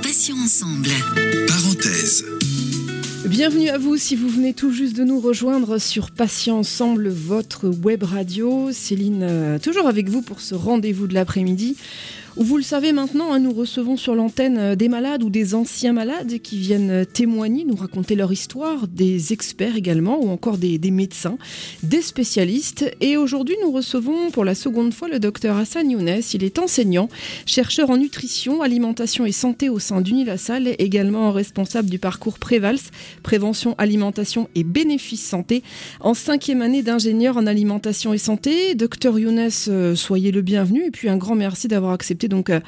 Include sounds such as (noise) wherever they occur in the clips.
Passions ensemble. Parenthèse. Bienvenue à vous si vous venez tout juste de nous rejoindre sur Patients Ensemble, votre web radio. Céline, euh, toujours avec vous pour ce rendez-vous de l'après-midi. Vous le savez maintenant, hein, nous recevons sur l'antenne euh, des malades ou des anciens malades qui viennent euh, témoigner, nous raconter leur histoire, des experts également, ou encore des, médecins, des spécialistes. Et aujourd'hui, nous recevons pour la seconde fois le docteur Hassan Younes. Il est enseignant, chercheur en nutrition, alimentation et santé au sein d'Unilassal, également responsable du parcours Prévals, prévention, alimentation et bénéfices santé, en cinquième année d'ingénieur en alimentation et santé. Docteur Younes, euh, soyez le bienvenu et puis un grand merci d'avoir accepté donc euh,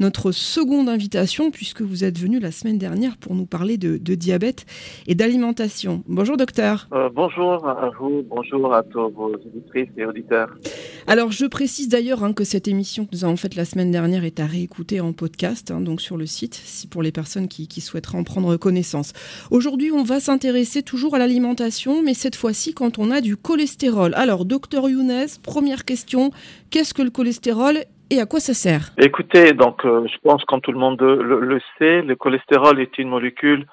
notre seconde invitation puisque vous êtes venu la semaine dernière pour nous parler de, diabète et d'alimentation. Bonjour docteur. Euh, bonjour à vous, bonjour à tous vos auditrices et auditeurs. Alors je précise d'ailleurs hein, que cette émission que nous avons faite la semaine dernière est à réécouter en podcast, hein, donc sur le site, si pour les personnes qui, qui souhaiteraient en prendre connaissance. Aujourd'hui on va s'intéresser toujours à l'alimentation, mais cette fois-ci quand on a du cholestérol. Alors docteur Younes, première question, qu'est-ce que le cholestérol et à quoi ça sert? Écoutez, donc euh, je pense comme tout le monde le, sait, le cholestérol est une molécule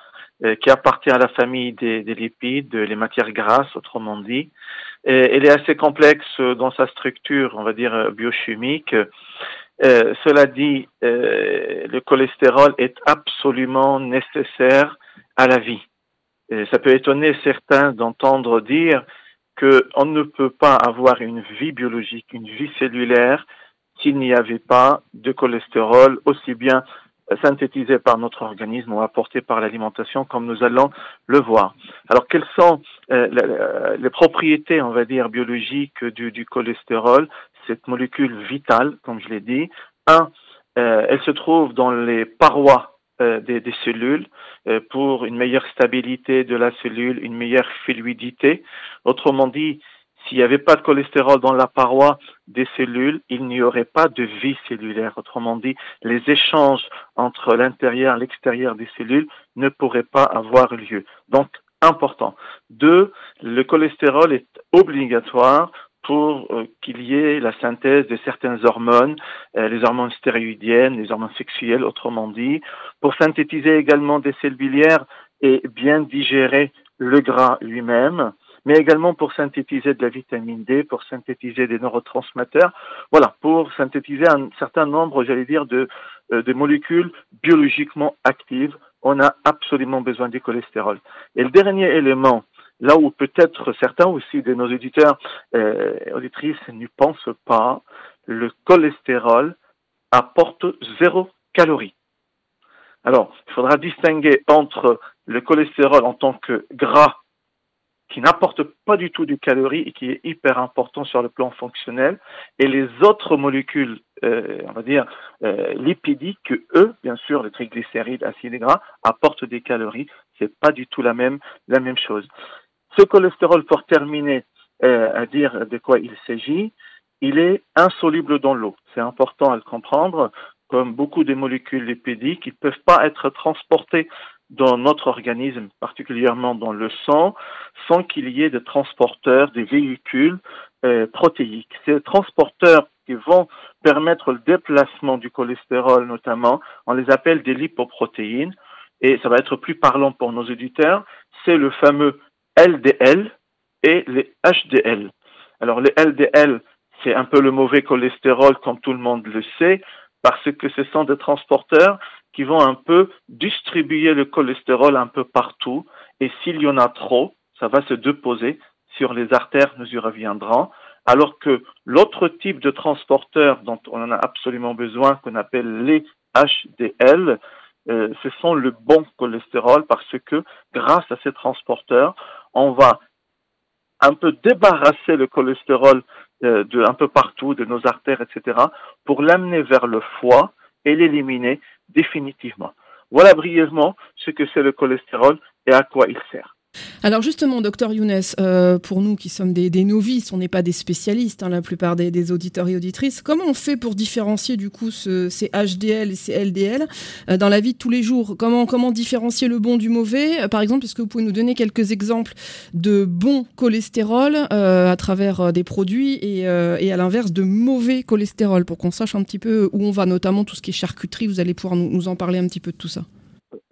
euh, qui appartient à la famille des, lipides, les matières grasses, autrement dit. Elle est assez complexe dans sa structure, on va dire biochimique. Euh, cela dit, le cholestérol est absolument nécessaire à la vie. ça peut étonner certains d'entendre dire qu'on ne peut pas avoir une vie biologique, une vie cellulaire s'il n'y avait pas de cholestérol aussi bien synthétisé par notre organisme ou apporté par l'alimentation, comme nous allons le voir. Alors, quelles sont euh, les propriétés, on va dire, biologiques du, cholestérol? Cette molécule vitale, comme je l'ai dit. Un, euh, elle se trouve dans les parois euh, des, cellules pour une meilleure stabilité de la cellule, une meilleure fluidité. Autrement dit, s'il n'y avait pas de cholestérol dans la paroi des cellules, il n'y aurait pas de vie cellulaire. Autrement dit, les échanges entre l'intérieur et l'extérieur des cellules ne pourraient pas avoir lieu. Donc, important. Deux, le cholestérol est obligatoire pour euh, qu'il y ait la synthèse de certaines hormones, euh, les hormones stéroïdiennes, les hormones sexuelles, autrement dit, pour synthétiser également des cellules biliaires et bien digérer le gras lui-même mais également pour synthétiser de la vitamine D, pour synthétiser des neurotransmetteurs, voilà, pour synthétiser un certain nombre, j'allais dire, de, euh, de molécules biologiquement actives. On a absolument besoin du cholestérol. Et le dernier élément, là où peut-être certains aussi de nos éditeurs euh, auditrices n'y pensent pas, le cholestérol apporte zéro calorie. Alors, il faudra distinguer entre le cholestérol en tant que gras qui n'apporte pas du tout de calories et qui est hyper important sur le plan fonctionnel, et les autres molécules, euh, on va dire, euh, lipidiques, que eux, bien sûr, les triglycérides, acides gras, apportent des calories. C'est pas du tout la même, la même chose. Ce cholestérol, pour terminer euh, à dire de quoi il s'agit, il est insoluble dans l'eau. C'est important à le comprendre. Comme beaucoup de molécules lipidiques, ils ne peuvent pas être transportés dans notre organisme, particulièrement dans le sang, sans qu'il y ait de transporteurs, des véhicules euh, protéiques. Ces transporteurs qui vont permettre le déplacement du cholestérol notamment, on les appelle des lipoprotéines, et ça va être plus parlant pour nos auditeurs, c'est le fameux LDL et les HDL. Alors les LDL, c'est un peu le mauvais cholestérol comme tout le monde le sait, parce que ce sont des transporteurs qui vont un peu distribuer le cholestérol un peu partout. Et s'il y en a trop, ça va se déposer sur les artères, nous y reviendrons. Alors que l'autre type de transporteur dont on en a absolument besoin, qu'on appelle les HDL, euh, ce sont le bon cholestérol parce que grâce à ces transporteurs, on va un peu débarrasser le cholestérol euh, un peu partout, de nos artères, etc., pour l'amener vers le foie et l'éliminer définitivement. Voilà brièvement ce que c'est le cholestérol et à quoi il sert. Alors justement, docteur Younes, euh, pour nous qui sommes des, novices, on n'est pas des spécialistes, hein, la plupart des, auditeurs et auditrices, comment on fait pour différencier du coup ces HDL et ces LDL euh, dans la vie de tous les jours? Comment, différencier le bon du mauvais? Euh, Par exemple, est-ce que vous pouvez nous donner quelques exemples de bon cholestérol à travers des produits et, à l'inverse de mauvais cholestérol? Pour qu'on sache un petit peu où on va, notamment tout ce qui est charcuterie, vous allez pouvoir nous en parler un petit peu de tout ça.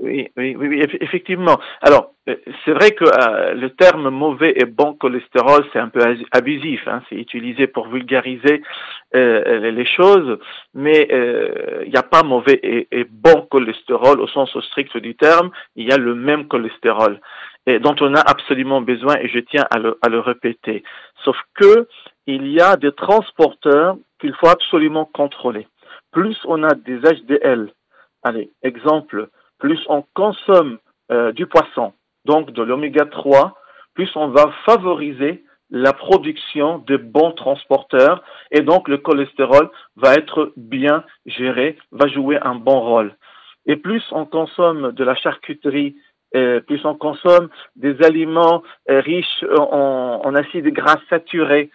Oui, oui, oui, effectivement. Alors, euh, c'est vrai que euh, le terme mauvais et bon cholestérol, c'est un peu abusif. Hein, c'est utilisé pour vulgariser euh, les choses, mais il n'y a pas mauvais et, bon cholestérol au sens strict du terme. Il y a le même cholestérol et dont on a absolument besoin, et je tiens à le, à le répéter. Sauf que il y a des transporteurs qu'il faut absolument contrôler. Plus on a des HDL, allez, exemple plus on consomme euh, du poisson, donc de l'oméga 3, plus on va favoriser la production de bons transporteurs et donc le cholestérol va être bien géré, va jouer un bon rôle. Et plus on consomme de la charcuterie, euh, plus on consomme des aliments euh, riches en, en acides gras saturés,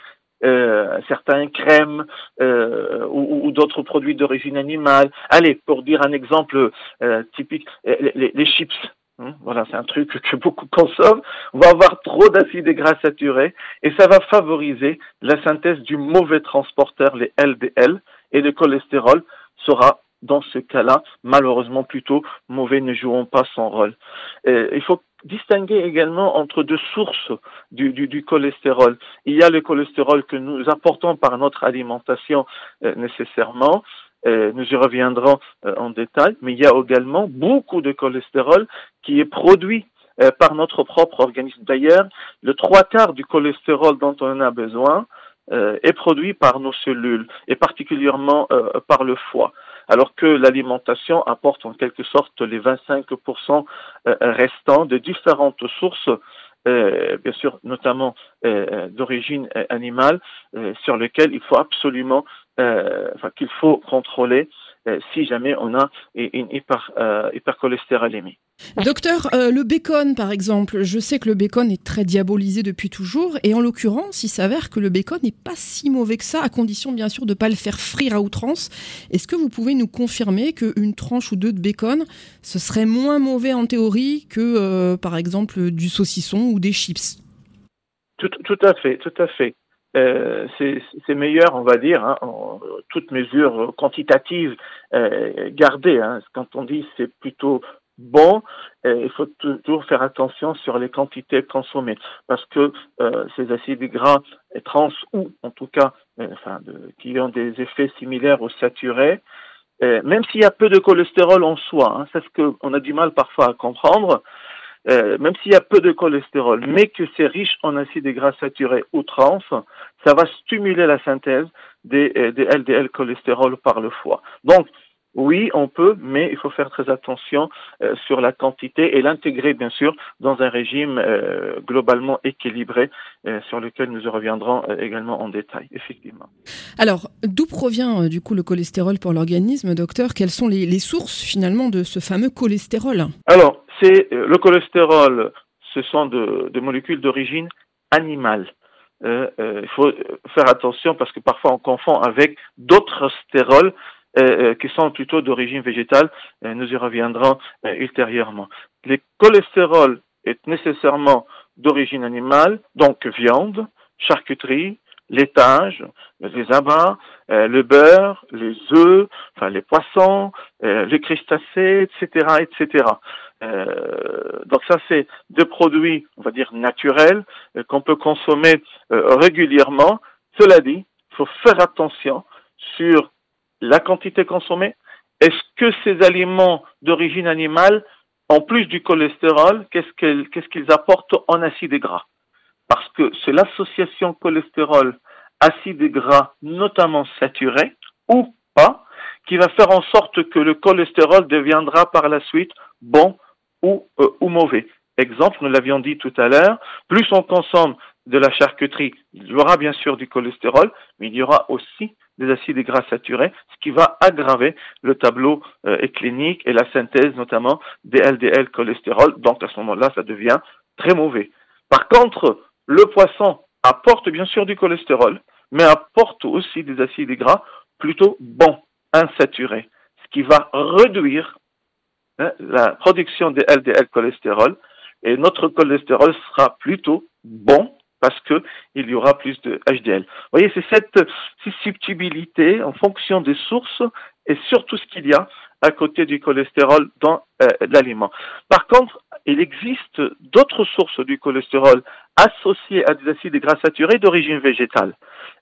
euh, certains crèmes euh, ou, d'autres produits d'origine animale. Allez, pour dire un exemple euh, typique, les, chips. Hein, voilà, c'est un truc (laughs) que beaucoup consomment. On va avoir trop d'acides gras saturés et ça va favoriser la synthèse du mauvais transporteur, les LDL, et le cholestérol sera dans ce cas-là, malheureusement plutôt mauvais, ne joueront pas son rôle. il faut distinguer également entre deux sources du, cholestérol. Il y a le cholestérol que nous apportons par notre alimentation euh, nécessairement, euh, nous y reviendrons euh, en détail, mais il y a également beaucoup de cholestérol qui est produit par notre propre organisme. D'ailleurs, le trois quarts du cholestérol dont on a besoin est produit par nos cellules, et particulièrement par le foie alors que l'alimentation apporte en quelque sorte les 25% euh, restants de différentes sources euh, bien sûr, notamment euh, d'origine animale, sur lesquelles il faut absolument, enfin, qu'il faut contrôler si jamais on a une hyper, hypercholestérolémie. Docteur, euh, le bacon par exemple, je sais que le bacon est très diabolisé depuis toujours et en l'occurrence, il s'avère que le bacon n'est pas si mauvais que ça, à condition bien sûr de ne pas le faire frire à outrance. Est-ce que vous pouvez nous confirmer qu'une tranche ou deux de bacon, ce serait moins mauvais en théorie que euh, par exemple du saucisson ou des chips? Tout, à fait, tout à fait. Euh, c'est meilleur, on va dire, hein, en, toutes mesures quantitatives gardées. Hein. Quand on dit c'est plutôt bon, il faut toujours faire attention sur les quantités consommées parce que euh, ces acides gras trans ou en tout cas euh, enfin, qui ont des effets similaires aux saturés, euh, même s'il y a peu de cholestérol en soi, hein, c'est ce qu'on a du mal parfois à comprendre, même s'il y a peu de cholestérol, mais que c'est riche en acides gras saturés ou trans, ça va stimuler la synthèse des, des LDL cholestérol par le foie. Donc, oui, on peut, mais il faut faire très attention euh, sur la quantité et l'intégrer bien sûr dans un régime euh, globalement équilibré euh, sur lequel nous reviendrons également en détail, effectivement. Alors, d'où provient du coup le cholestérol pour l'organisme, docteur? Quelles sont les, sources finalement de ce fameux cholestérol? Alors, c'est le cholestérol, ce sont de, molécules d'origine animale. il faut faire attention parce que parfois on confond avec d'autres stérols euh, euh, qui sont plutôt d'origine végétale. Euh, nous y reviendrons ultérieurement. Le cholestérol est nécessairement d'origine animale, donc viande, charcuterie, laitage, les abats, le beurre, les œufs, enfin les poissons, les crustacés, etc., etc. donc ça, c'est des produits, on va dire naturels, qu'on peut consommer régulièrement. Cela dit, il faut faire attention sur la quantité consommée Est-ce que ces aliments d'origine animale, en plus du cholestérol, qu'est-ce qu'ils apportent en acides gras? Parce que c'est l'association cholestérol-acides gras, notamment saturés, ou pas, qui va faire en sorte que le cholestérol deviendra par la suite bon ou, euh, ou mauvais. Exemple, nous l'avions dit tout à l'heure, plus on consomme de la charcuterie, il y aura bien sûr du cholestérol, mais il y aura aussi des acides gras saturés, ce qui va aggraver le tableau euh, clinique et la synthèse notamment des LDL cholestérol. Donc à ce moment-là, ça devient très mauvais. Par contre, le poisson apporte bien sûr du cholestérol, mais apporte aussi des acides gras plutôt bons, insaturés, ce qui va réduire hein, la production des LDL cholestérol et notre cholestérol sera plutôt bon parce que il y aura plus de HDL. Vous voyez, c'est cette susceptibilité en fonction des sources et surtout ce qu'il y a à côté du cholestérol dans euh, l'aliment. Par contre, il existe d'autres sources du cholestérol associées à des acides gras saturés d'origine végétale.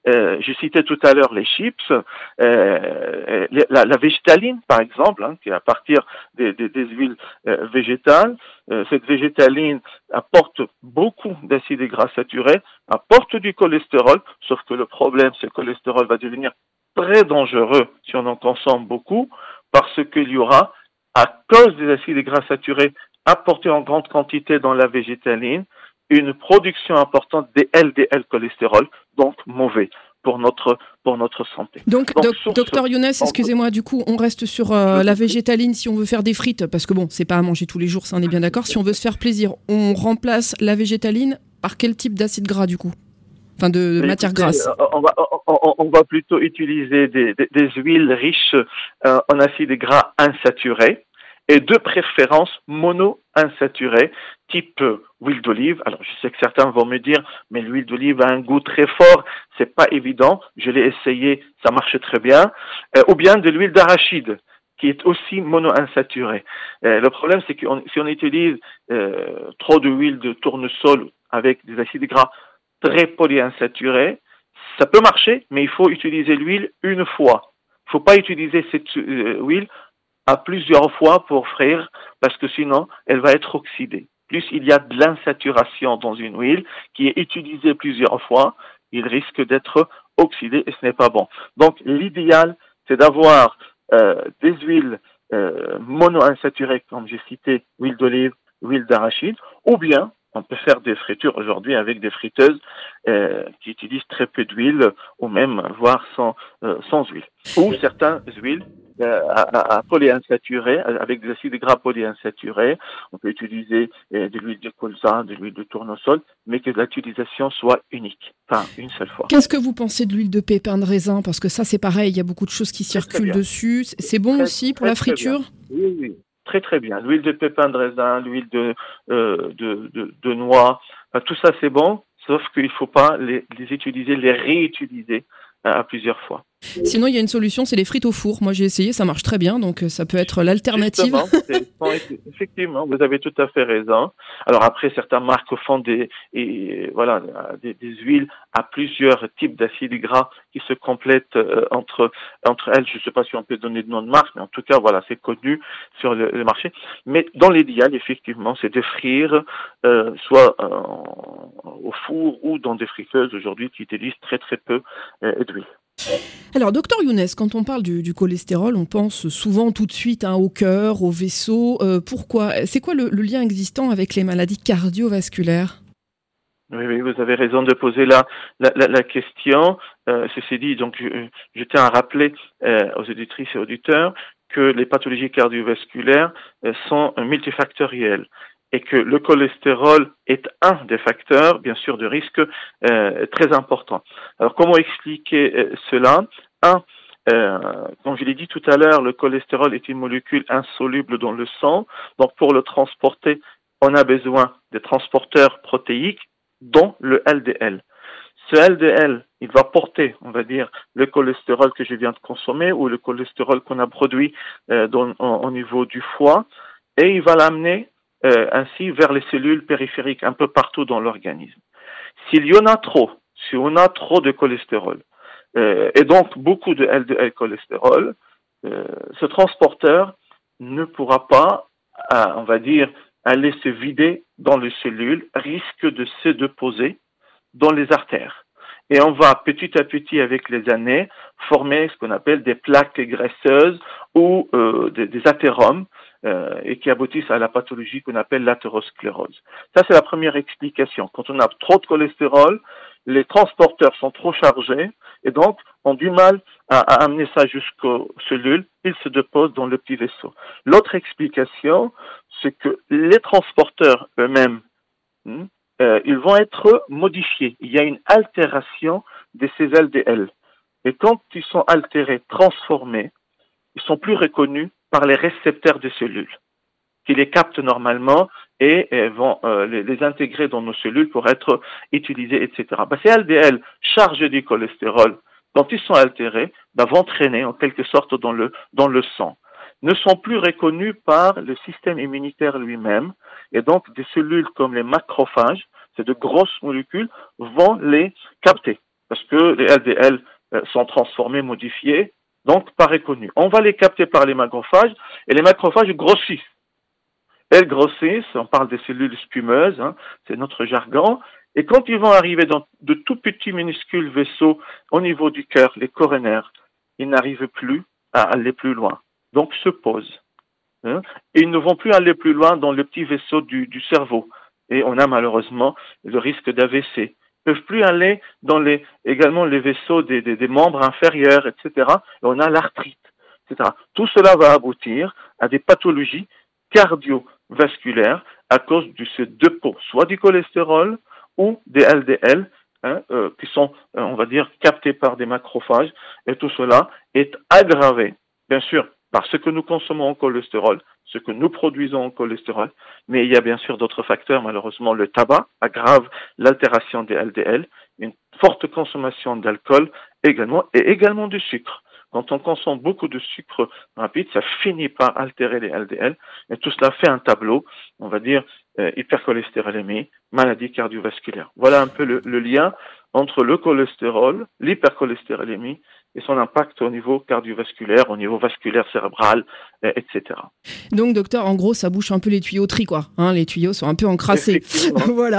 Euh, je citais tout à l'heure les chips, euh, la, la, végétaline par exemple, hein, qui est à partir des, huiles euh, végétales. Euh, cette végétaline apporte beaucoup d'acides gras saturés, apporte du cholestérol, sauf que le problème, le cholestérol va devenir très dangereux si on en consomme beaucoup, parce qu'il y aura, à cause des acides gras saturés apportés en grande quantité dans la végétaline, une production importante des LDL cholestérol, donc mauvais pour notre pour notre santé. Donc, docteur Younes, excusez-moi, du coup, on reste sur euh, la végétaline si on veut faire des frites, parce que bon, c'est pas à manger tous les jours, ça on est bien d'accord. Si on veut se faire plaisir, on remplace la végétaline par quel type d'acide gras du coup? Enfin, de, matière grasse. Euh, on va, on, va plutôt utiliser des, des, huiles riches euh, en acides gras insaturés et de préférence mono-insaturés, type huile d'olive. Alors, je sais que certains vont me dire, mais l'huile d'olive a un goût très fort, c'est pas évident. Je l'ai essayé, ça marche très bien. Euh, ou bien de l'huile d'arachide qui est aussi mono-insaturée. Euh, le problème, c'est que si on utilise euh, trop d'huile de tournesol avec des acides gras très polyinsaturés, ça peut marcher, mais il faut utiliser l'huile une fois. Il ne faut pas utiliser cette huile à plusieurs fois pour frire, parce que sinon, elle va être oxydée plus il y a de l'insaturation dans une huile qui est utilisée plusieurs fois, il risque d'être oxydé et ce n'est pas bon. Donc l'idéal, c'est d'avoir euh, des huiles euh, mono-insaturées, comme j'ai cité, huile d'olive, huile d'arachide, ou bien on peut faire des fritures aujourd'hui avec des friteuses euh, qui utilisent très peu d'huile ou même voire sans, euh, sans huile. Ou certaines huiles à, à, polyinsaturés, avec des acides gras polyinsaturés. On peut utiliser euh, de l'huile de colza, de l'huile de tournesol, mais que l'utilisation soit unique, enfin une seule fois. Qu'est-ce que vous pensez de l'huile de pépin de raisin? Parce que ça, c'est pareil, il y a beaucoup de choses qui circulent dessus. C'est bon aussi pour la friture? Oui, oui. Très très bien. L'huile de pépin de raisin, l'huile de, euh, de, de, de, noix, tout ça c'est bon, sauf qu'il ne faut pas les, les utiliser, les réutiliser à plusieurs fois. Sinon, il y a une solution, c'est les frites au four. Moi, j'ai essayé, ça marche très bien, donc euh, ça peut être l'alternative. (laughs) Effectivement, vous avez tout à fait raison. Alors après, certaines marques font des, et, voilà, des, huiles à plusieurs types d'acides gras qui se complètent euh, entre entre elles. Je ne sais pas si on peut donner de nom de marque, mais en tout cas, voilà, c'est connu sur le, marché. Mais dans l'idéal, effectivement, c'est de frire euh, soit au four ou dans des friteuses aujourd'hui qui utilisent très très peu d'huile. Alors, docteur Younes, quand on parle du, cholestérol, on pense souvent tout de suite hein, au cœur, au vaisseau. Euh, pourquoi? C'est quoi le, lien existant avec les maladies cardiovasculaires? Oui, vous avez raison de poser la, la, question. Euh, ceci dit, donc, je, tiens à rappeler euh, aux auditrices et auditeurs que les pathologies cardiovasculaires sont multifactorielles et que le cholestérol est un des facteurs, bien sûr, de risque euh, très important. Alors, comment expliquer euh, cela? Un, euh, comme je l'ai dit tout à l'heure, le cholestérol est une molécule insoluble dans le sang. Donc, pour le transporter, on a besoin des transporteurs protéiques, dont le LDL. Ce LDL, il va porter, on va dire, le cholestérol que je viens de consommer ou le cholestérol qu'on a produit euh, dans, au niveau du foie, et il va l'amener euh, ainsi vers les cellules périphériques un peu partout dans l'organisme. S'il y en a trop, si on a trop de cholestérol, euh, et donc beaucoup de LDL cholestérol, euh, ce transporteur ne pourra pas, on va dire, aller se vider dans les cellules, risque de se déposer dans les artères. Et on va petit à petit, avec les années, former ce qu'on appelle des plaques graisseuses ou euh, des, des athéromes euh, et qui aboutissent à la pathologie qu'on appelle l'athérosclérose. Ça, c'est la première explication. Quand on a trop de cholestérol, les transporteurs sont trop chargés et donc ont du mal à, amener ça jusqu'aux cellules. Ils se déposent dans le petit vaisseau. L'autre explication, c'est que les transporteurs eux-mêmes hmm, euh, ils vont être modifiés. Il y a une altération de ces LDL. Et quand ils sont altérés, transformés, ils sont plus reconnus par les récepteurs des cellules, qui les captent normalement et, vont euh, les, intégrer dans nos cellules pour être utilisés, etc. Bah, ces LDL chargés du cholestérol, quand ils sont altérés, bah, vont traîner en quelque sorte dans le, dans le sang. Ne sont plus reconnus par le système immunitaire lui-même, et donc des cellules comme les macrophages, c'est de grosses molécules, vont les capter, parce que les LDL euh, sont transformés, modifiés, donc pas reconnus. On va les capter par les macrophages, et les macrophages grossissent. Elles grossissent, on parle des cellules spumeuses, hein, c'est notre jargon, et quand ils vont arriver dans de tout petits minuscules vaisseaux au niveau du cœur, les coronaires, ils n'arrivent plus à aller plus loin donc se posent. Hein, et ils ne vont plus aller plus loin dans le petit vaisseau du, cerveau. Et on a malheureusement le risque d'AVC. Peuvent plus aller dans les, également les vaisseaux des, des, membres inférieurs, etc. Et on a l'arthrite, etc. Tout cela va aboutir à des pathologies cardiovasculaires à cause de ces deux pots, soit du cholestérol ou des LDL, hein, euh, qui sont, euh, on va dire, captés par des macrophages. Et tout cela est aggravé, bien sûr, par ce que nous consommons en cholestérol, ce que nous produisons en cholestérol, mais il y a bien sûr d'autres facteurs. Malheureusement, le tabac aggrave l'altération des LDL, une forte consommation d'alcool également, et également du sucre. Quand on consomme beaucoup de sucre rapide, ça finit par altérer les LDL, et tout cela fait un tableau, on va dire, euh, hypercholestérolémie, maladie cardiovasculaire. Voilà un peu le, le lien entre le cholestérol, l'hypercholestérolémie et son impact au niveau cardiovasculaire, au niveau vasculaire cérébral, euh, etc. Donc, docteur, en gros, ça bouche un peu les tuyauteries, quoi. Hein, les tuyaux sont un peu encrassés. (laughs) voilà.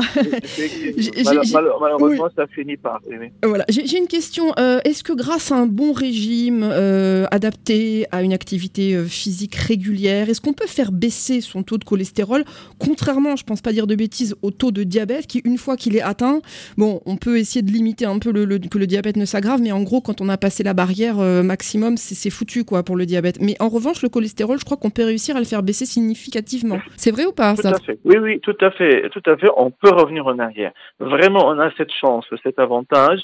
malheureusement, ça finit par. Voilà. J'ai une question. Euh, est-ce que grâce à un bon régime euh, adapté à une activité physique régulière, est-ce qu'on peut faire baisser son taux de cholestérol, contrairement, je pense pas dire de bêtises, au taux de diabète, qui une fois qu'il est atteint, bon, on peut essayer de limiter un peu le, que le diabète ne s'aggrave, mais en gros, quand on a passé la barrière euh, maximum, c'est foutu quoi pour le diabète. Mais en revanche, le cholestérol, je crois qu'on peut réussir à le faire baisser significativement. C'est vrai ou pas Tout à fait. Oui, oui, tout à fait, tout à fait. On peut revenir en arrière. Vraiment, on a cette chance, cet avantage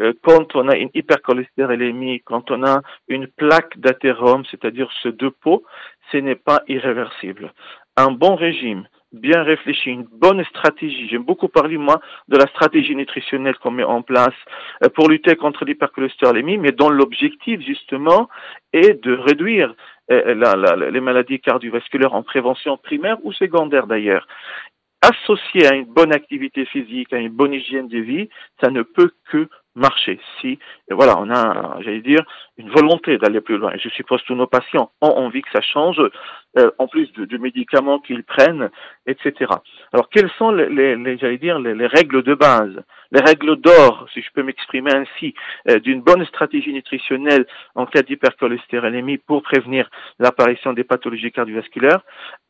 euh, quand on a une hypercholestérolémie, quand on a une plaque d'athérome, c'est-à-dire ce deux pots, ce n'est pas irréversible. Un bon régime, bien réfléchi, une bonne stratégie. J'aime beaucoup parler, moi, de la stratégie nutritionnelle qu'on met en place euh, pour lutter contre l'hypercholestérolémie, mais dont l'objectif, justement, est de réduire euh, les maladies cardiovasculaires en prévention primaire ou secondaire d'ailleurs. Associé à une bonne activité physique, à une bonne hygiène de vie, ça ne peut que marcher. Si, voilà, on a, j'allais dire, une volonté d'aller plus loin. je suppose tous nos patients ont envie que ça change, euh, en plus de, médicaments qu'ils prennent, etc. Alors, quelles sont les, j'allais dire, les, règles de base, les règles d'or, si je peux m'exprimer ainsi, euh, d'une bonne stratégie nutritionnelle en cas d'hypercholestérolémie pour prévenir l'apparition des pathologies cardiovasculaires?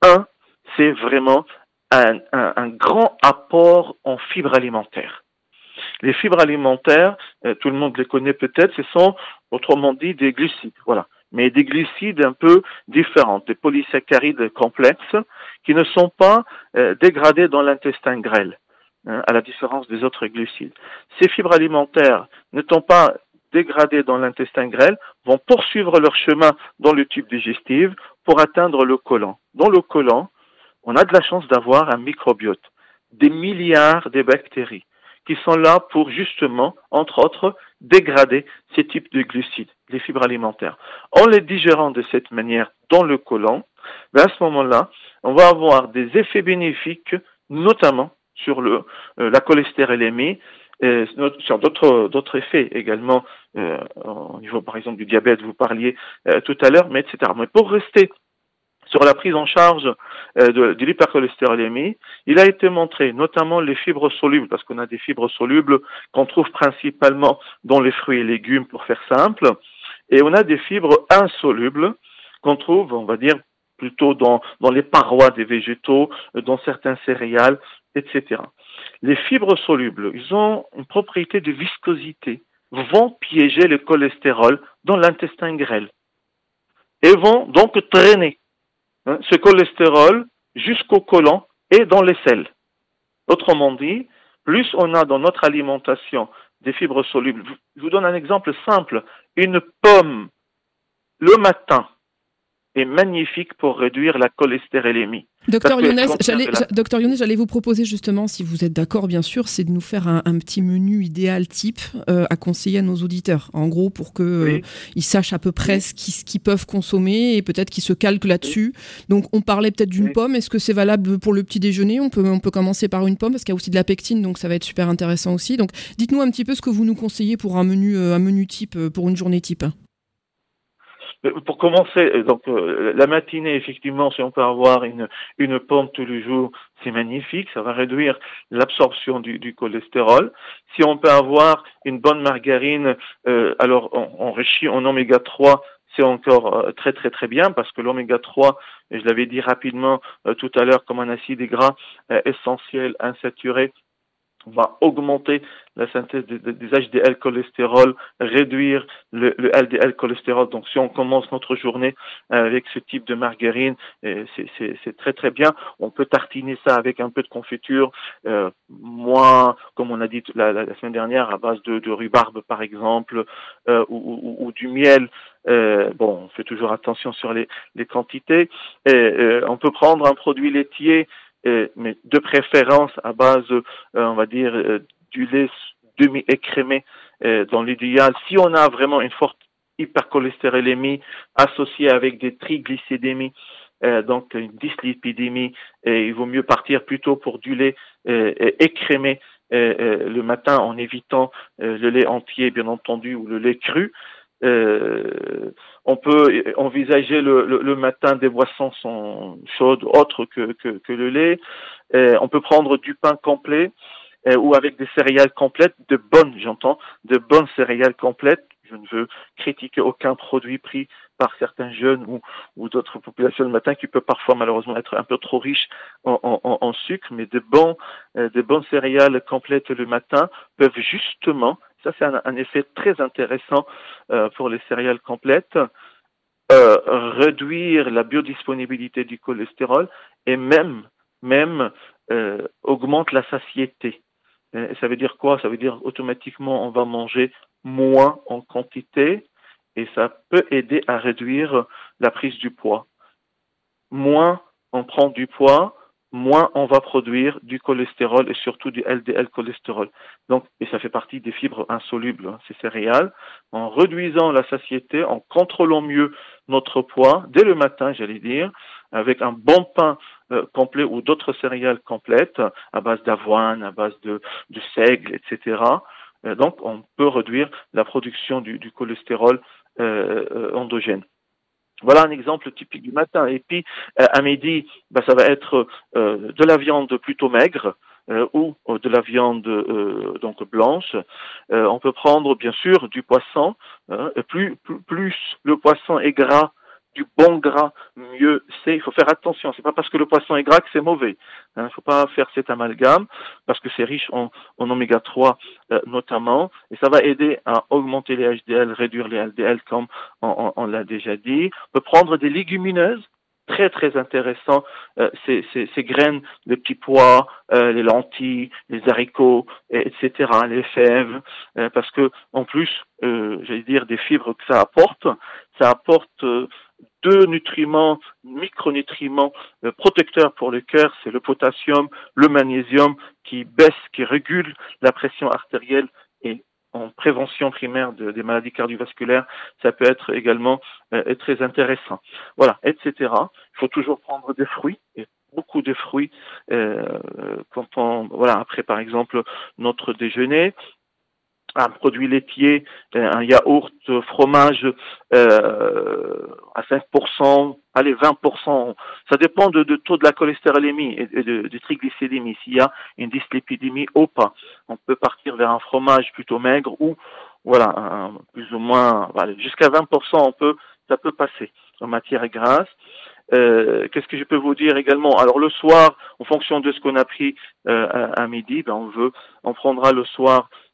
Un, c'est vraiment un grand apport en fibres alimentaires. Les fibres alimentaires, euh, tout le monde les connaît peut-être, ce sont autrement dit des glucides, voilà. Mais des glucides un peu différents, des polysaccharides complexes qui ne sont pas euh, dégradés dans l'intestin grêle, hein, à la différence des autres glucides. Ces fibres alimentaires n'étant pas dégradées dans l'intestin grêle vont poursuivre leur chemin dans le tube digestif pour atteindre le côlon. Dans le côlon, on a de la chance d'avoir un microbiote, des milliards de bactéries qui sont là pour justement, entre autres, dégrader ces types de glucides, les fibres alimentaires. En les digérant de cette manière dans le côlon, ben à ce moment-là, on va avoir des effets bénéfiques, notamment sur le, euh, la cholestérolémie, et sur d'autres d'autres effets également euh, au niveau par exemple du diabète vous parliez euh, tout à l'heure mais etc mais pour rester sur la prise en charge euh, de, l'hypercholestérolémie, il a été montré notamment les fibres solubles, parce qu'on a des fibres solubles qu'on trouve principalement dans les fruits et légumes, pour faire simple, et on a des fibres insolubles qu'on trouve, on va dire, plutôt dans, dans les parois des végétaux, euh, dans certains céréales, etc. Les fibres solubles, ils ont une propriété de viscosité, vont piéger le cholestérol dans l'intestin grêle et vont donc traîner Hein, ce cholestérol jusqu'au côlon et dans les selles. Autrement dit, plus on a dans notre alimentation des fibres solubles. Je vous donne un exemple simple. Une pomme le matin est magnifique pour réduire la cholestérolémie. Docteur Younes, j'allais, vous proposer justement, si vous êtes d'accord bien sûr, c'est de nous faire un, petit menu idéal type euh, à conseiller à nos auditeurs. En gros, pour qu'ils euh, sachent à peu près ce qu'ils, peuvent consommer et peut-être qu'ils se calquent là-dessus. Donc on parlait peut-être d'une pomme. Est-ce que c'est valable pour le petit déjeuner? On peut, on peut commencer par une pomme parce qu'il y a aussi de la pectine, donc ça va être super intéressant aussi. Donc dites-nous un petit peu ce que vous nous conseillez pour un menu, euh, un menu type, pour une journée type. Pour commencer, euh, donc euh, la matinée, effectivement, si on peut avoir une, une pomme tous les jours, c'est magnifique, ça va réduire l'absorption du, du, cholestérol. Si on peut avoir une bonne margarine, euh, alors enrichie en oméga 3, c'est encore très très très bien parce que l'oméga 3, je l'avais dit rapidement tout à l'heure, comme un acide gras essentiel, insaturé, va augmenter la synthèse des, HDL cholestérol, réduire le, LDL cholestérol. Donc si on commence notre journée avec ce type de margarine, euh, c'est très très bien. On peut tartiner ça avec un peu de confiture, euh, moins, comme on a dit la, semaine dernière, à base de, rhubarbe par exemple, euh, ou, du miel. bon, on fait toujours attention sur les, les quantités. Et, on peut prendre un produit laitier mais de préférence à base, euh, on va dire, euh, du lait demi-écrémé euh, dans l'idéal. Si on a vraiment une forte hypercholestérolémie associée avec des triglycédémies, donc une dyslipidémie, il vaut mieux partir plutôt pour du lait écrémé le matin en évitant le lait entier, bien entendu, ou le lait cru. Euh, on peut envisager le, le, matin des boissons chaudes autres que, le lait. Euh, on peut prendre du pain complet euh, ou avec des céréales complètes, de bonnes, j'entends, de bonnes céréales complètes. Je ne veux critiquer aucun produit pris par certains jeunes ou, d'autres populations le matin qui peut parfois malheureusement être un peu trop riche en, en, sucre, mais de bons, de bonnes céréales complètes le matin peuvent justement ça, c'est un, effet très intéressant euh, pour les céréales complètes. Euh, réduire la biodisponibilité du cholestérol et même, même euh, augmente la satiété. Ça veut dire quoi? Ça veut dire automatiquement on va manger moins en quantité et ça peut aider à réduire la prise du poids. Moins on prend du poids, moins on va produire du cholestérol et surtout du LDL cholestérol. Donc, et ça fait partie des fibres insolubles, hein, ces céréales. En réduisant la satiété, en contrôlant mieux notre poids dès le matin, j'allais dire, avec un bon pain euh, complet ou d'autres céréales complètes à base d'avoine, à base de, seigle, etc. Euh, donc, on peut réduire la production du, du cholestérol euh, endogène. Voilà un exemple typique du matin. Et puis euh, à midi, ben, ça va être euh, de la viande plutôt maigre euh, ou de la viande donc blanche. on peut prendre bien sûr du poisson. Hein, plus, plus le poisson est gras, du bon gras, mieux c'est. Il faut faire attention. C'est pas parce que le poisson est gras que c'est mauvais. Il hein. ne faut pas faire cet amalgame parce que c'est riche en, oméga 3 euh, notamment et ça va aider à augmenter les HDL, réduire les LDL comme on, l'a déjà dit. On peut prendre des légumineuses très très intéressant euh, ces, ces, graines de petits pois, euh, les lentilles, les haricots, etc., les fèves, parce que en plus, j'allais dire des fibres que ça apporte, ça apporte deux nutriments, micronutriments euh, protecteurs pour le cœur, c'est le potassium, le magnésium qui baisse, qui régule la pression artérielle et en prévention primaire de, des maladies cardiovasculaires, ça peut être également euh, très intéressant. Voilà, etc. Il faut toujours prendre des fruits et beaucoup de fruits euh, quand on voilà après par exemple notre déjeuner un produit laitier, euh, un yaourt, fromage euh, à 5%, allez 20%. Ça dépend de, de taux de la cholestérolémie et de, de, triglycédémie. S'il y a une dyslipidémie ou pas, on peut partir vers un fromage plutôt maigre ou voilà, plus ou moins, jusqu'à 20%, on peut, ça peut passer en matière grasse. Euh, Qu'est-ce que je peux vous dire également? Alors le soir, en fonction de ce qu'on a pris euh, à, à, midi, ben on veut, on prendra le soir euh,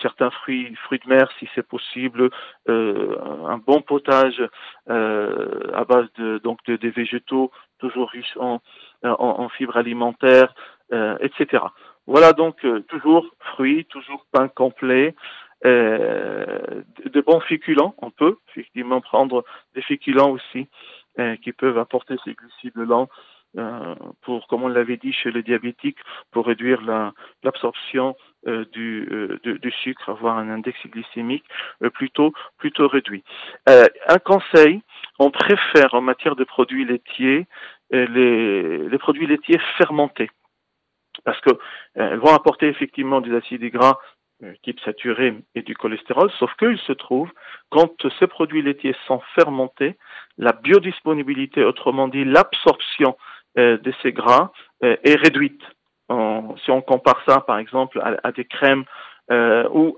certains fruits, fruits de mer si c'est possible, euh, un bon potage euh, à base de donc de, des végétaux toujours riches en, en, fibres alimentaires, etc. Voilà donc toujours fruits, toujours pain complet, de bons féculents. On peut effectivement prendre des féculents aussi qui peuvent apporter ces glucides lents euh, pour, comme on l'avait dit chez les diabétiques, pour réduire l'absorption euh, du, euh, du, sucre, avoir un index glycémique plutôt, plutôt réduit. un conseil, on préfère en matière de produits laitiers les, les produits laitiers fermentés parce que vont apporter effectivement des acides gras type saturé et du cholestérol, sauf qu'il se trouve, quand ces produits laitiers sont fermentés, la biodisponibilité, autrement dit l'absorption euh, de ces gras euh, est réduite. si on compare ça, par exemple, à, des crèmes euh, ou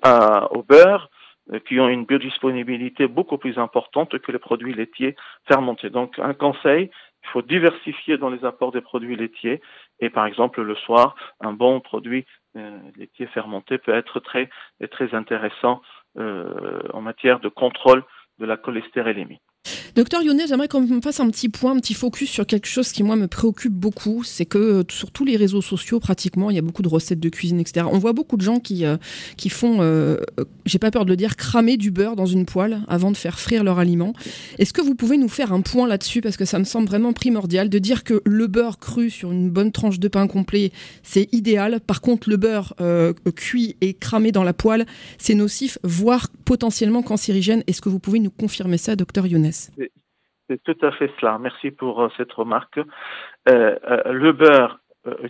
au beurre, qui ont une biodisponibilité beaucoup plus importante que les produits laitiers fermentés. Donc, un conseil, il faut diversifier dans les apports des produits laitiers. Et par exemple, le soir, un bon produit laitier fermenté peut être très, très intéressant en matière de contrôle de la cholestérolémie. Docteur Younet, j'aimerais qu'on me fasse un petit point, un petit focus sur quelque chose qui, moi, me préoccupe beaucoup. C'est que euh, sur tous les réseaux sociaux, pratiquement, il y a beaucoup de recettes de cuisine, etc. On voit beaucoup de gens qui, euh, qui font, euh, j'ai pas peur de le dire, cramer du beurre dans une poêle avant de faire frire leur aliment. Est-ce que vous pouvez nous faire un point là-dessus? Parce que ça me semble vraiment primordial de dire que le beurre cru sur une bonne tranche de pain complet, c'est idéal. Par contre, le beurre cuit et cramé dans la poêle, c'est nocif, voire potentiellement cancérigène. Est-ce que vous pouvez nous confirmer ça, docteur Younes c'est tout à fait cela. Merci pour euh, cette remarque. Euh, euh, le beurre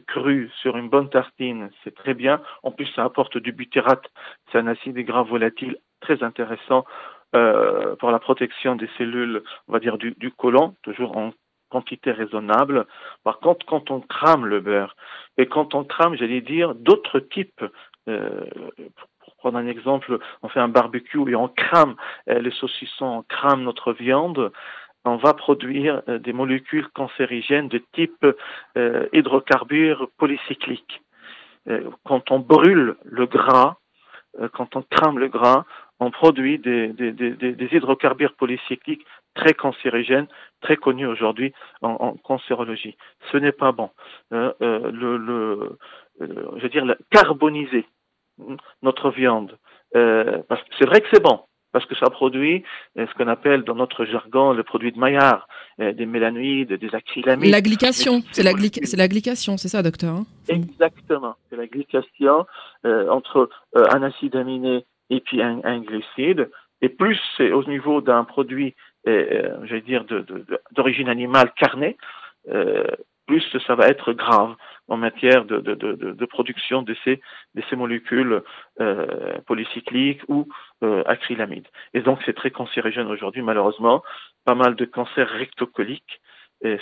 cru sur une bonne tartine, c'est très bien. En plus, ça apporte du butyrate. C'est un acide gras volatile très intéressant pour la protection des cellules, on va dire, du, du côlon, toujours en quantité raisonnable. Par contre, quand on crame le beurre, et quand on crame, j'allais dire, d'autres types, pour prendre un exemple, on fait un barbecue et on crame les saucissons, on crame notre viande, on va produire euh, des molécules cancérigènes de type euh, hydrocarbures polycycliques. Euh, quand on brûle le gras, quand on crame le gras, on produit des, hydrocarbures polycycliques très cancérigènes, très connus aujourd'hui en, cancérologie. Ce n'est pas bon. je veux dire, carboniser notre viande. c'est vrai que c'est bon, parce que ça produit euh, ce qu'on appelle dans notre jargon le produit de Maillard, euh, des mélanoïdes, des acrylamides. La glycation, c'est la, la, glycation, c'est ça, docteur hein? Exactement, c'est la glycation euh, entre un acide aminé et puis un, glucide. Et plus c'est au niveau d'un produit, j'allais dire, d'origine animale carnée, plus ça va être grave en matière de, de, de, de production de ces, de ces molécules euh, polycycliques ou euh, acrylamides. Et donc c'est très cancérigène aujourd'hui, malheureusement. Pas mal de cancers rectocoliques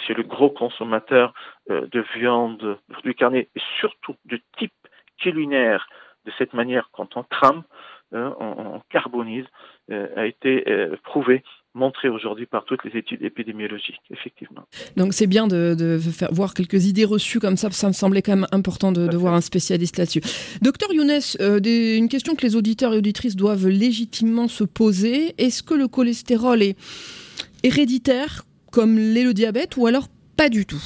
chez le gros consommateur euh, de viande, de produits carnés, et surtout de type culinaire, de cette manière, quand on crame, hein, on, carbonise, euh, a été euh, prouvé montré aujourd'hui par toutes les études épidémiologiques, effectivement. Donc c'est bien de, faire voir quelques idées reçues comme ça, ça me semblait quand même important de, voir un spécialiste là-dessus. Docteur Younes, euh, une question que les auditeurs et auditrices doivent légitimement se poser, est-ce que le cholestérol est héréditaire comme l'est le diabète ou alors pas du tout?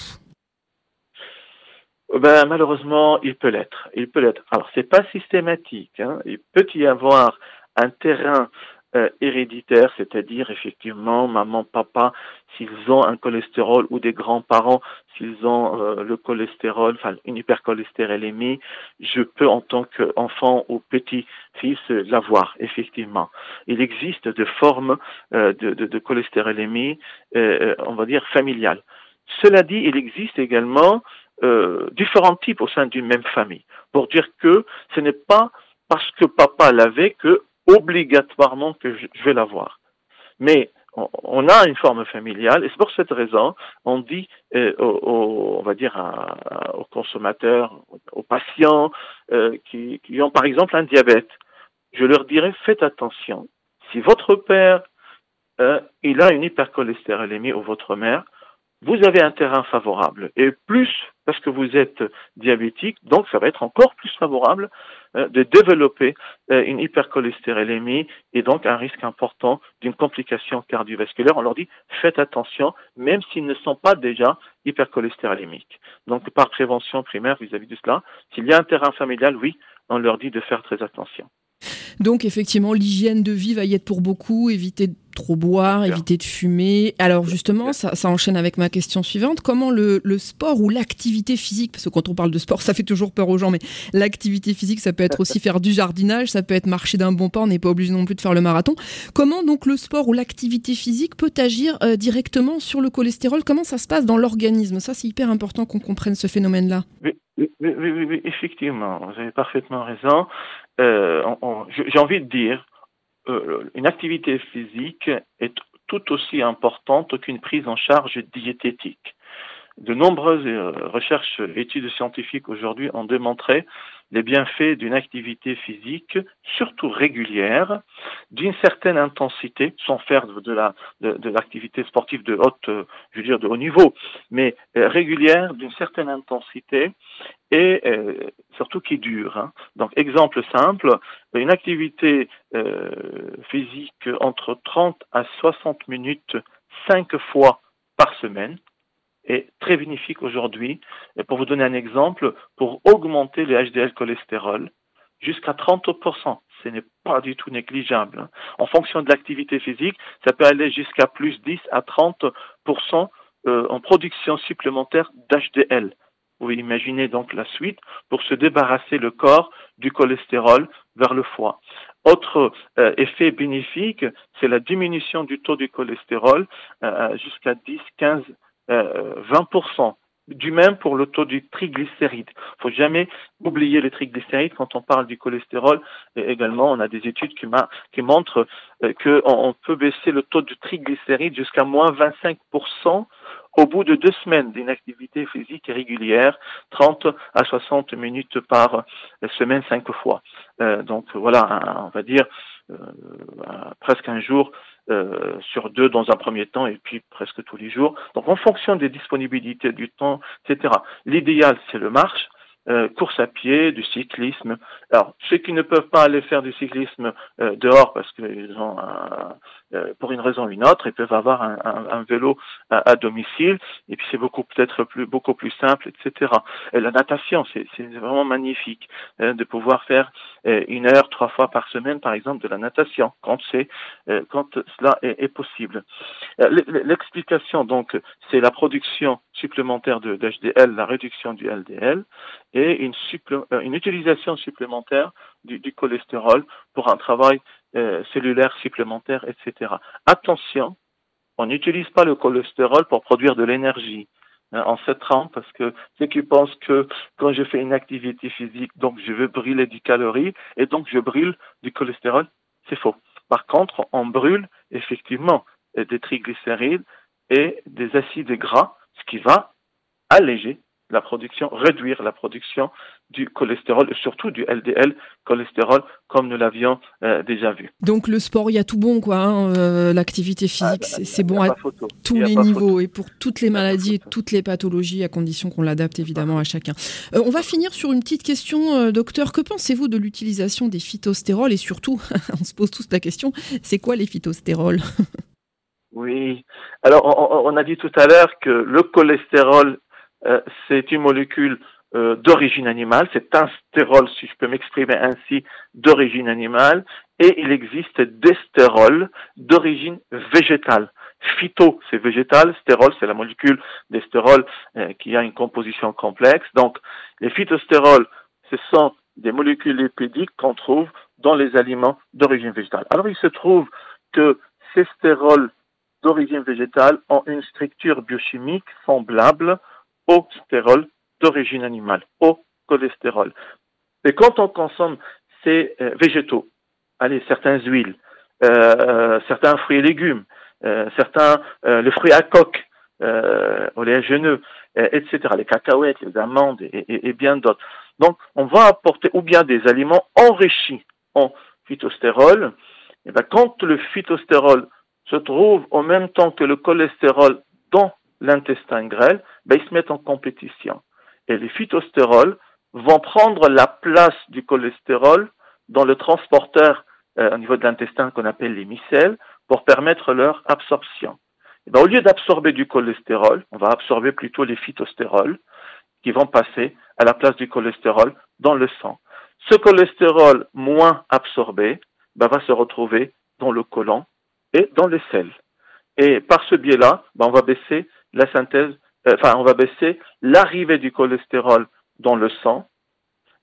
Ben, malheureusement, il peut l'être. Il peut l'être. Alors, c'est pas systématique. Hein. Il peut y avoir un terrain euh, héréditaire, c'est-à-dire effectivement maman, papa, s'ils ont un cholestérol ou des grands-parents, s'ils ont euh, le cholestérol, une hypercholestérolémie, je peux en tant qu'enfant ou petit-fils l'avoir, effectivement. Il existe des formes euh, de, de, de, cholestérolémie, on va dire, familiale. Cela dit, il existe également différents types au sein d'une même famille, pour dire que ce n'est pas parce que papa l'avait que obligatoirement que je, vais l'avoir. Mais on, a une forme familiale et c'est pour cette raison on dit euh, on va dire aux consommateurs, aux patients euh, qui, qui, ont par exemple un diabète, je leur dirais faites attention. Si votre père euh, il a une hypercholestérolémie ou votre mère, vous avez un terrain favorable. Et plus parce que vous êtes diabétique, donc ça va être encore plus favorable euh, de développer euh, une hypercholestérolémie et donc un risque important d'une complication cardiovasculaire. On leur dit faites attention, même s'ils ne sont pas déjà hypercholestérolémiques. Donc par prévention primaire vis-à-vis de cela, s'il y a un terrain familial, oui, on leur dit de faire très attention. Donc effectivement, l'hygiène de vie va y être pour beaucoup, éviter de trop boire, éviter de fumer. Alors justement, ça, enchaîne avec ma question suivante. Comment le, sport ou l'activité physique, parce que quand on parle de sport, (laughs) ça fait toujours peur aux gens, mais l'activité physique, ça peut être aussi faire du jardinage, ça peut être marcher d'un bon pas, on n'est pas obligé non plus de faire le marathon. Comment donc le sport ou l'activité physique peut agir euh, directement sur le cholestérol? Comment ça se passe dans l'organisme? Ça, c'est hyper important qu'on comprenne ce phénomène-là. Oui, oui, oui, effectivement, vous avez parfaitement raison. Euh, j'ai envie de dire, euh, une activité physique est tout aussi importante qu'une prise en charge diététique. De nombreuses euh, recherches, études scientifiques aujourd'hui ont démontré les bienfaits d'une activité physique, surtout régulière, d'une certaine intensité, sans faire de, la de, l'activité sportive de haute, euh, je veux dire de haut niveau, mais euh, régulière, d'une certaine intensité et euh, surtout qui dure. Hein. Donc exemple simple, une activité physique entre 30 à 60 minutes cinq fois par semaine est très bénéfique aujourd'hui. Et pour vous donner un exemple, pour augmenter le HDL cholestérol jusqu'à 30%, ce n'est pas du tout négligeable. Hein. En fonction de l'activité physique, ça peut aller jusqu'à plus 10 à 30% euh, en production supplémentaire d'HDL. Vous imaginez donc la suite pour se débarrasser le corps du cholestérol vers le foie. Autre euh, effet bénéfique, c'est la diminution du taux du cholestérol euh, jusqu'à 10, 15 20%. Du même pour le taux du triglycéride. Il faut jamais oublier les triglycérides quand on parle du cholestérol. Et également, on a des études qui, qui montrent euh, qu'on peut baisser le taux du triglycéride jusqu'à moins 25% au bout de deux semaines d'inactivité physique régulière, 30 à 60 minutes par semaine, cinq fois. Euh, donc voilà, on va dire euh, presque un jour euh, sur deux dans un premier temps et puis presque tous les jours. Donc en fonction des disponibilités du temps, etc. L'idéal, c'est le marche. Euh, course à pied, du cyclisme. Alors, ceux qui ne peuvent pas aller faire du cyclisme dehors parce qu'ils ont, euh, pour une raison ou une autre, ils peuvent avoir un, un, un vélo à, à, domicile. Et puis c'est beaucoup peut-être plus beaucoup plus simple, etc. Et la natation, c'est vraiment magnifique hein, de pouvoir faire une heure trois fois par semaine, par exemple, de la natation quand c'est quand cela est, est possible. L'explication donc, c'est la production supplémentaire de d'HDL, la réduction du LDL et une, euh, une utilisation supplémentaire du, du, cholestérol pour un travail euh, cellulaire supplémentaire, etc. Attention, on n'utilise pas le cholestérol pour produire de l'énergie hein, en cette trempe parce que ceux qui pensent que quand je fais une activité physique, donc je veux brûler du calorie et donc je brûle du cholestérol, c'est faux. Par contre, on brûle effectivement des triglycérides et des acides gras, ce qui va alléger la production, réduire la production du cholestérol et surtout du LDL cholestérol comme nous l'avions euh, déjà vu. Donc le sport, il y a tout bon quoi, hein, euh, l'activité physique, ah, bah, c'est bon à tous les niveaux et pour toutes les maladies et toutes les pathologies à condition qu'on l'adapte évidemment à chacun. Euh, on va finir sur une petite question, docteur. Que pensez-vous de l'utilisation des phytostérols et surtout, (laughs) on se pose tous la question, c'est quoi les phytostérols? Oui, alors on, on, a dit tout à l'heure que le cholestérol c'est une molécule euh, d'origine animale, c'est un stérol, si je peux m'exprimer ainsi, d'origine animale, et il existe des stérols d'origine végétale. Phyto, c'est végétal, stérol, c'est la molécule des stérols euh, qui a une composition complexe. Donc, les phytostérols, ce sont des molécules lipidiques qu'on trouve dans les aliments d'origine végétale. Alors, il se trouve que ces stérols d'origine végétale ont une structure biochimique semblable au stérol d'origine animale, au cholestérol. Et quand on consomme ces euh, végétaux, allez, certaines huiles, euh, certains fruits et légumes, euh, certains, les fruits à coque, oléagineux, etc., les cacahuètes, les amandes et, bien d'autres. Donc, on va apporter ou bien des aliments enrichis en phytostérol. Et bien, quand le phytostérol se trouve en même temps que le cholestérol dans l'intestin grêle, ben, ils se mettent en compétition. Et les phytostérols vont prendre la place du cholestérol dans le transporteur euh, au niveau de l'intestin qu'on appelle les micelles pour permettre leur absorption. Ben, au lieu d'absorber du cholestérol, on va absorber plutôt les phytostérols qui vont passer à la place du cholestérol dans le sang. Ce cholestérol moins absorbé ben, va se retrouver dans le côlon et dans les selles. Et par ce biais-là, ben, on va baisser la synthèse, euh, enfin, on va baisser l'arrivée du cholestérol dans le sang.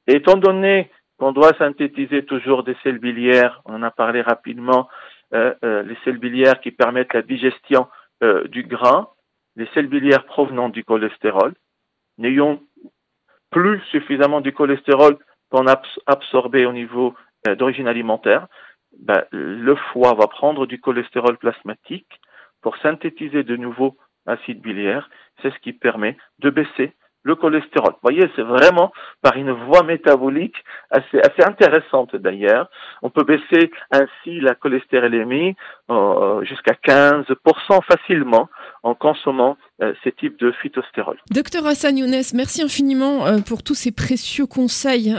Étant donné qu'on doit synthétiser toujours des sels biliaires, on en a parlé rapidement, euh, euh, les sels biliaires qui permettent la digestion du gras, les sels biliaires provenant du cholestérol, n'ayons plus suffisamment du cholestérol qu'on a absorbé au niveau d'origine alimentaire, ben, le foie va prendre du cholestérol plasmatique pour synthétiser de nouveaux acides biliaires. C'est ce qui permet de baisser le cholestérol. Vous voyez, c'est vraiment par une voie métabolique assez, assez intéressante d'ailleurs. On peut baisser ainsi la cholestérolémie euh, jusqu'à 15% facilement en consommant ces types de phytostérols. Docteur Hassan Younes, merci infiniment euh, pour tous ces précieux conseils,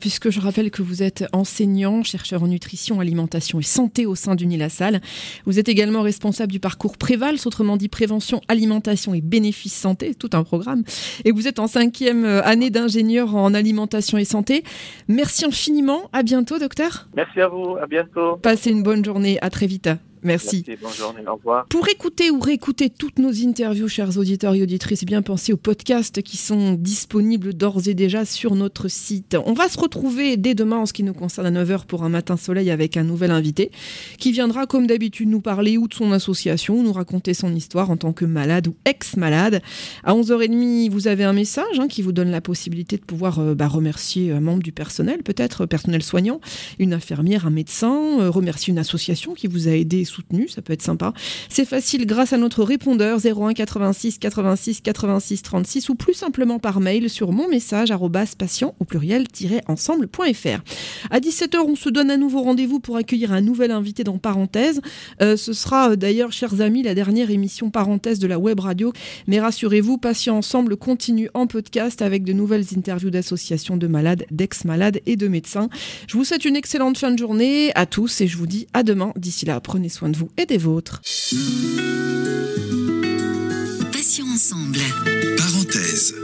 puisque je rappelle que vous êtes enseignant, chercheur en nutrition, alimentation et santé au sein du Nilasal. Vous êtes également responsable du parcours Prévals, autrement dit prévention, alimentation et bénéfices santé, tout un programme. Et vous êtes en cinquième année d'ingénieur en alimentation et santé. Merci infiniment. À bientôt, docteur. Merci à vous. À bientôt. Passez une bonne journée. À très vite. Merci. bonne journée, au revoir. Pour écouter ou réécouter toutes nos interviews, chers auditeurs et auditrices, bien pensez aux podcasts qui sont disponibles d'ores et déjà sur notre site. On va se retrouver dès demain en ce qui nous concerne à 9h pour un matin soleil avec un nouvel invité qui viendra comme d'habitude nous parler ou de son association, nous raconter son histoire en tant que malade ou ex-malade. À 11h30, vous avez un message hein, qui vous donne la possibilité de pouvoir euh, bah, remercier un membre du personnel, peut-être personnel soignant, une infirmière, un médecin, euh, remercier une association qui vous a aidé soutenu, ça peut être sympa. C'est facile grâce à notre répondeur 01 86 86 86 36 ou plus simplement par mail sur mon message patient au pluriel-ensemble.fr. À 17h, on se donne à nouveau rendez-vous pour accueillir un nouvel invité dans Parenthèse. Euh, ce sera euh, d'ailleurs, chers amis, la dernière émission Parenthèse de la web radio. Mais rassurez-vous, Patient Ensemble continue en podcast avec de nouvelles interviews d'associations de malades, d'ex-malades et de médecins. Je vous souhaite une excellente fin de journée à tous et je vous dis à demain. D'ici là, prenez soin de vous et des vôtres. Passions ensemble. Parenthèse.